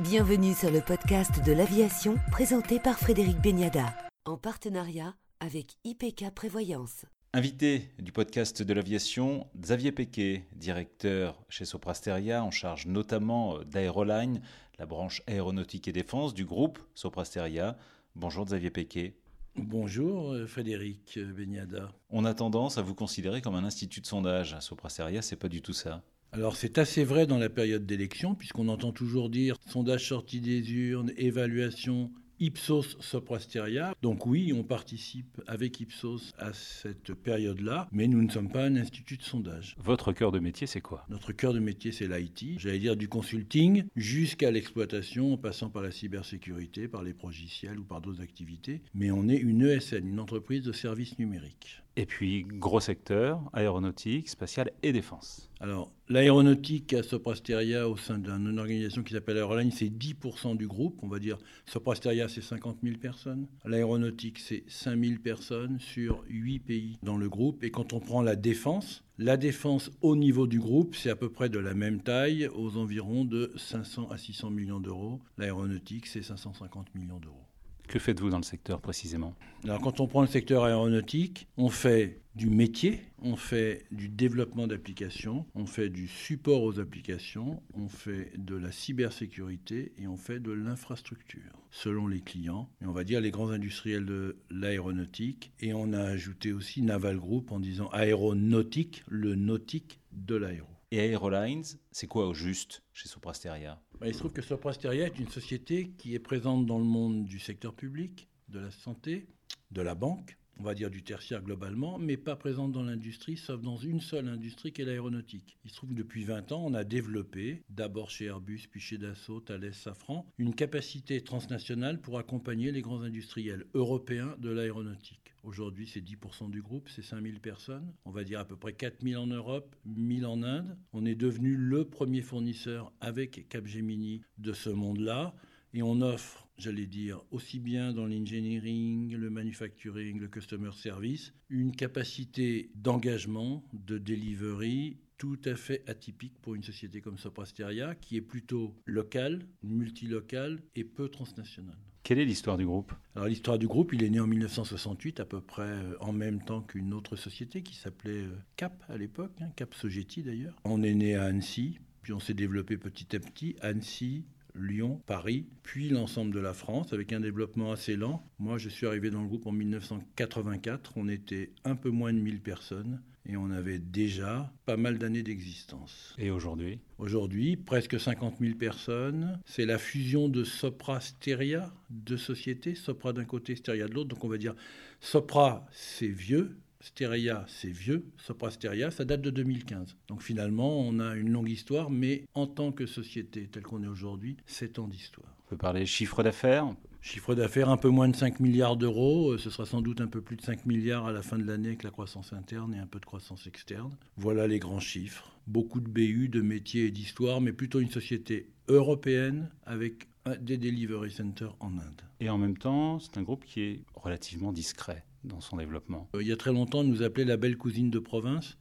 Bienvenue sur le podcast de l'aviation présenté par Frédéric Beniada en partenariat avec IPK Prévoyance. Invité du podcast de l'aviation, Xavier Pequet, directeur chez Soprasteria, en charge notamment d'Aeroline, la branche aéronautique et défense du groupe Soprasteria. Bonjour Xavier Pequet. Bonjour euh, Frédéric Beniada. On a tendance à vous considérer comme un institut de sondage. Soprasteria, c'est pas du tout ça? Alors c'est assez vrai dans la période d'élection, puisqu'on entend toujours dire sondage sorti des urnes, évaluation, Ipsos Soprasteria. Donc oui, on participe avec Ipsos à cette période-là, mais nous ne sommes pas un institut de sondage. Votre cœur de métier, c'est quoi? Notre cœur de métier, c'est l'IT. J'allais dire du consulting jusqu'à l'exploitation, en passant par la cybersécurité, par les logiciels ou par d'autres activités. Mais on est une ESN, une entreprise de services numériques. Et puis, gros secteur, aéronautique, spatiale et défense. Alors, l'aéronautique à Soprasteria, au sein d'une organisation qui s'appelle Aeroline, c'est 10% du groupe. On va dire, Soprasteria, c'est 50 000 personnes. L'aéronautique, c'est 5 000 personnes sur 8 pays dans le groupe. Et quand on prend la défense, la défense au niveau du groupe, c'est à peu près de la même taille, aux environs de 500 à 600 millions d'euros. L'aéronautique, c'est 550 millions d'euros. Que faites-vous dans le secteur précisément? Alors quand on prend le secteur aéronautique, on fait du métier, on fait du développement d'applications, on fait du support aux applications, on fait de la cybersécurité et on fait de l'infrastructure selon les clients. Et on va dire les grands industriels de l'aéronautique. Et on a ajouté aussi Naval Group en disant aéronautique, le nautique de l'aéro. Et Aerolines, c'est quoi au juste chez Soprasteria bah, Il se trouve que Soprasteria est une société qui est présente dans le monde du secteur public, de la santé, de la banque, on va dire du tertiaire globalement, mais pas présente dans l'industrie, sauf dans une seule industrie qui est l'aéronautique. Il se trouve que depuis 20 ans, on a développé, d'abord chez Airbus, puis chez Dassault, Thales, Safran, une capacité transnationale pour accompagner les grands industriels européens de l'aéronautique. Aujourd'hui, c'est 10% du groupe, c'est 5000 personnes. On va dire à peu près 4000 en Europe, 1000 en Inde. On est devenu le premier fournisseur avec Capgemini de ce monde-là. Et on offre, j'allais dire, aussi bien dans l'engineering, le manufacturing, le customer service, une capacité d'engagement, de delivery tout à fait atypique pour une société comme Soprasteria, qui est plutôt locale, multilocale et peu transnationale. Quelle est l'histoire du groupe? Alors l'histoire du groupe, il est né en 1968, à peu près euh, en même temps qu'une autre société qui s'appelait euh, Cap à l'époque, hein, Cap Sogeti d'ailleurs. On est né à Annecy, puis on s'est développé petit à petit. Annecy, Lyon, Paris, puis l'ensemble de la France avec un développement assez lent. Moi, je suis arrivé dans le groupe en 1984. On était un peu moins de 1000 personnes et on avait déjà pas mal d'années d'existence. Et aujourd'hui? Aujourd'hui, presque 50 000 personnes. C'est la fusion de Sopra Steria, deux sociétés, Sopra d'un côté, Steria de l'autre. Donc on va dire Sopra, c'est vieux, Steria, c'est vieux. Sopra Steria, ça date de 2015. Donc finalement, on a une longue histoire, mais en tant que société telle qu'on est aujourd'hui, 7 ans d'histoire. On peut parler chiffre d'affaires? Chiffre d'affaires un peu moins de 5 milliards d'euros, euh, ce sera sans doute un peu plus de 5 milliards à la fin de l'année avec la croissance interne et un peu de croissance externe. Voilà les grands chiffres. Beaucoup de BU, de métiers et d'histoire, mais plutôt une société européenne avec des delivery centers en Inde. Et en même temps, c'est un groupe qui est relativement discret dans son développement. Euh, il y a très longtemps, on nous appelait la belle cousine de province.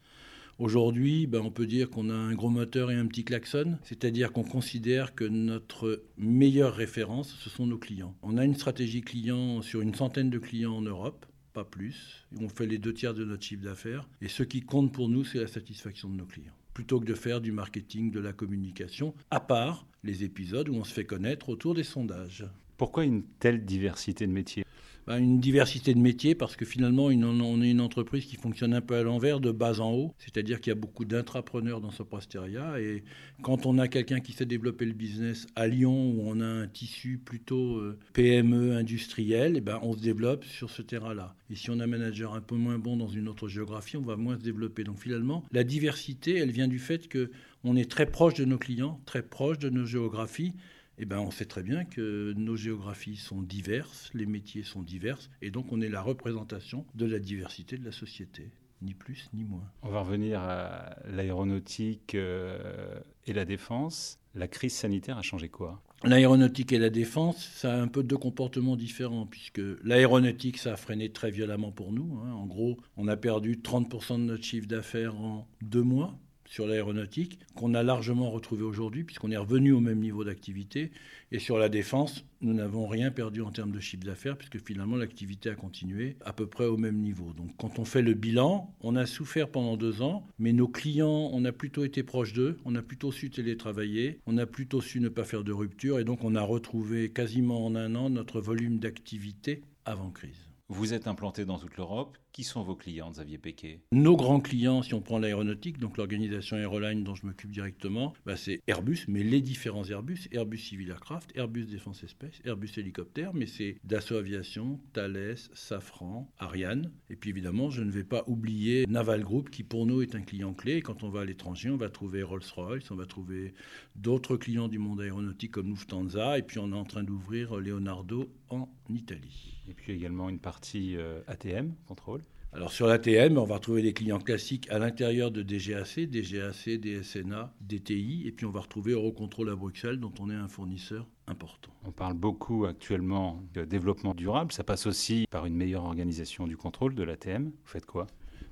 Aujourd'hui, ben, on peut dire qu'on a un gros moteur et un petit klaxon, c'est-à-dire qu'on considère que notre meilleure référence, ce sont nos clients. On a une stratégie client sur une centaine de clients en Europe, pas plus. On fait les deux tiers de notre chiffre d'affaires. Et ce qui compte pour nous, c'est la satisfaction de nos clients. Plutôt que de faire du marketing, de la communication, à part les épisodes où on se fait connaître autour des sondages. Pourquoi une telle diversité de métiers? Bah, une diversité de métiers parce que finalement on est une entreprise qui fonctionne un peu à l'envers de bas en haut, c'est-à-dire qu'il y a beaucoup d'intrapreneurs dans Soprasteria et quand on a quelqu'un qui sait développer le business à Lyon où on a un tissu plutôt euh, PME industriel, et eh ben on se développe sur ce terrain-là. Et si on a un manager un peu moins bon dans une autre géographie, on va moins se développer. Donc finalement, la diversité, elle vient du fait que on est très proche de nos clients, très proche de nos géographies eh ben, on sait très bien que nos géographies sont diverses, les métiers sont divers, et donc on est la représentation de la diversité de la société, ni plus ni moins. On va revenir à l'aéronautique euh, et la défense. La crise sanitaire a changé quoi? L'aéronautique et la défense, ça a un peu deux comportements différents, puisque l'aéronautique, ça a freiné très violemment pour nous. Hein. En gros, on a perdu 30% de notre chiffre d'affaires en deux mois sur l'aéronautique qu'on a largement retrouvé aujourd'hui, puisqu'on est revenu au même niveau d'activité. Et sur la défense, nous n'avons rien perdu en termes de chiffre d'affaires, puisque finalement l'activité a continué à peu près au même niveau. Donc quand on fait le bilan, on a souffert pendant deux ans, mais nos clients, on a plutôt été proche d'eux, on a plutôt su télétravailler, on a plutôt su ne pas faire de rupture, et donc on a retrouvé quasiment en un an notre volume d'activité avant crise. Vous êtes implanté dans toute l'Europe. Qui sont vos clients, Xavier Péquet? Nos grands clients, si on prend l'aéronautique, donc l'organisation Aeroline dont je m'occupe directement, bah c'est Airbus, mais les différents Airbus, Airbus Civil Aircraft, Airbus Défense Espèce, Airbus Hélicoptère, mais c'est Dassault Aviation, Thales, Safran, Ariane. Et puis évidemment, je ne vais pas oublier Naval Group, qui pour nous est un client clé. Quand on va à l'étranger, on va trouver Rolls-Royce, on va trouver d'autres clients du monde aéronautique comme Lufthansa, et puis on est en train d'ouvrir Leonardo en Italie. Et puis également une partie euh, ATM, contrôle alors sur l'ATM, on va retrouver des clients classiques à l'intérieur de DGAC, DGAC, DSNA, DTI, et puis on va retrouver Eurocontrol à Bruxelles, dont on est un fournisseur important. On parle beaucoup actuellement de développement durable. Ça passe aussi par une meilleure organisation du contrôle de l'ATM. Vous faites quoi?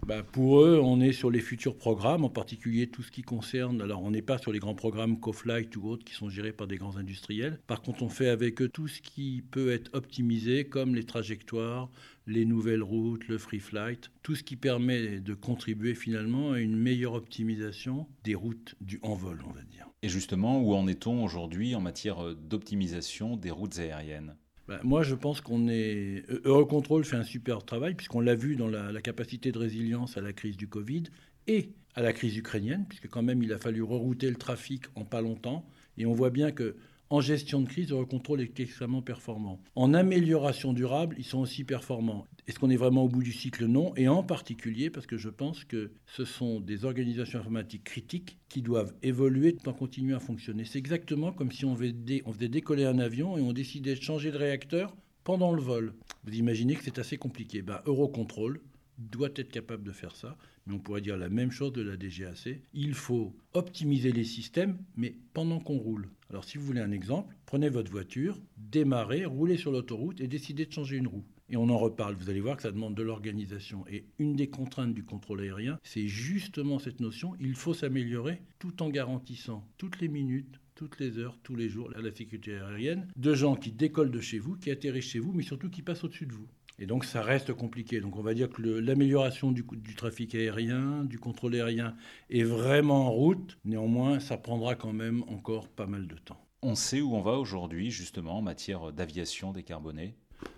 Bah, pour eux, on est sur les futurs programmes, en particulier tout ce qui concerne. Alors, on n'est pas sur les grands programmes CoFlight ou autres qui sont gérés par des grands industriels. Par contre, on fait avec eux tout ce qui peut être optimisé, comme les trajectoires, les nouvelles routes, le free flight, tout ce qui permet de contribuer finalement à une meilleure optimisation des routes du en vol, on va dire. Et justement, où en est-on aujourd'hui en matière d'optimisation des routes aériennes? Moi, je pense qu'on est. Eurocontrol fait un super travail, puisqu'on l'a vu dans la, capacité de résilience à la crise du Covid et à la crise ukrainienne, puisque quand même il a fallu rerouter le trafic en pas longtemps. Et on voit bien que en gestion de crise, Eurocontrol est extrêmement performant. En amélioration durable, ils sont aussi performants. Est-ce qu'on est vraiment au bout du cycle? Non. Et en particulier parce que je pense que ce sont des organisations informatiques critiques qui doivent évoluer tout en continuant à fonctionner. C'est exactement comme si on faisait, on faisait décoller un avion et on décidait de changer de réacteur pendant le vol. Vous imaginez que c'est assez compliqué. Ben, Eurocontrol doit être capable de faire ça, mais on pourrait dire la même chose de la DGAC. Il faut optimiser les systèmes, mais pendant qu'on roule. Alors si vous voulez un exemple, prenez votre voiture, démarrez, roulez sur l'autoroute et décidez de changer une roue. Et on en reparle, vous allez voir que ça demande de l'organisation. Et une des contraintes du contrôle aérien, c'est justement cette notion, il faut s'améliorer tout en garantissant toutes les minutes, toutes les heures, tous les jours, à la sécurité aérienne, de gens qui décollent de chez vous, qui atterrissent chez vous, mais surtout qui passent au-dessus de vous. Et donc ça reste compliqué. Donc on va dire que l'amélioration du, trafic aérien, du contrôle aérien est vraiment en route. Néanmoins, ça prendra quand même encore pas mal de temps. On sait où on va aujourd'hui justement en matière d'aviation décarbonée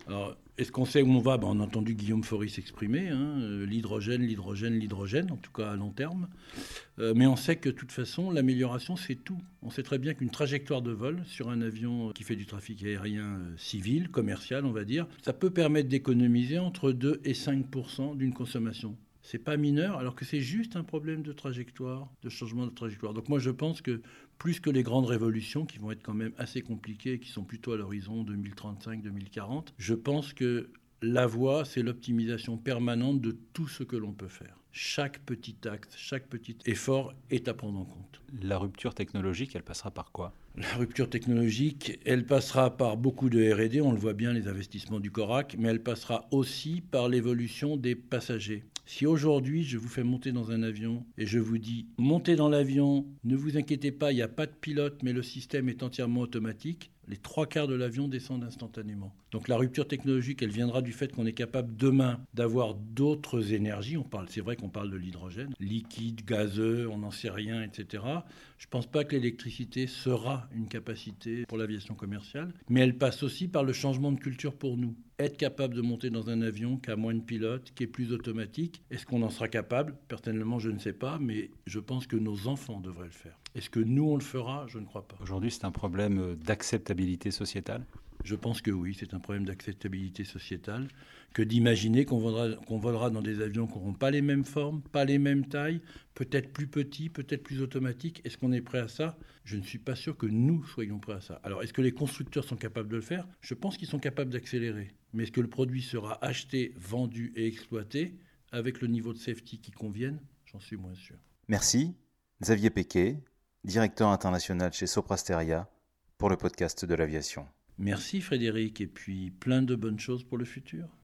alors, est-ce qu'on sait où on va? Ben, On a entendu Guillaume Faury s'exprimer, hein, euh, l'hydrogène, l'hydrogène, l'hydrogène, en tout cas à long terme. Euh, mais on sait que de toute façon, l'amélioration, c'est tout. On sait très bien qu'une trajectoire de vol sur un avion qui fait du trafic aérien euh, civil, commercial, on va dire, ça peut permettre d'économiser entre 2 et 5% d'une consommation c'est pas mineur, alors que c'est juste un problème de trajectoire, de changement de trajectoire. Donc moi je pense que plus que les grandes révolutions qui vont être quand même assez compliquées, qui sont plutôt à l'horizon 2035-2040, je pense que la voie, c'est l'optimisation permanente de tout ce que l'on peut faire. Chaque petit acte, chaque petit effort est à prendre en compte. La rupture technologique, elle passera par quoi? La rupture technologique, elle passera par beaucoup de RD, on le voit bien, les investissements du CORAC, mais elle passera aussi par l'évolution des passagers. Si aujourd'hui je vous fais monter dans un avion et je vous dis montez dans l'avion, ne vous inquiétez pas, il n'y a pas de pilote, mais le système est entièrement automatique, les trois quarts de l'avion descendent instantanément. Donc la rupture technologique, elle viendra du fait qu'on est capable demain d'avoir d'autres énergies. On parle, c'est vrai qu'on parle de l'hydrogène, liquide, gazeux, on n'en sait rien, etc. Je ne pense pas que l'électricité sera une capacité pour l'aviation commerciale, mais elle passe aussi par le changement de culture pour nous. Être capable de monter dans un avion qui a moins de pilotes, qui est plus automatique, est-ce qu'on en sera capable? Personnellement, je ne sais pas, mais je pense que nos enfants devraient le faire. Est-ce que nous, on le fera? Je ne crois pas. Aujourd'hui, c'est un problème d'acceptabilité sociétale? Je pense que oui, c'est un problème d'acceptabilité sociétale, que d'imaginer qu'on volera, dans des avions qui n'auront pas les mêmes formes, pas les mêmes tailles, peut-être plus petits, peut-être plus automatiques. Est-ce qu'on est prêt à ça? Je ne suis pas sûr que nous soyons prêts à ça. Alors, est-ce que les constructeurs sont capables de le faire? Je pense qu'ils sont capables d'accélérer. Mais est-ce que le produit sera acheté, vendu et exploité avec le niveau de safety qui convienne? J'en suis moins sûr. Merci, Xavier Pequet, directeur international chez Soprasteria, pour le podcast de l'aviation. Merci Frédéric, et puis plein de bonnes choses pour le futur.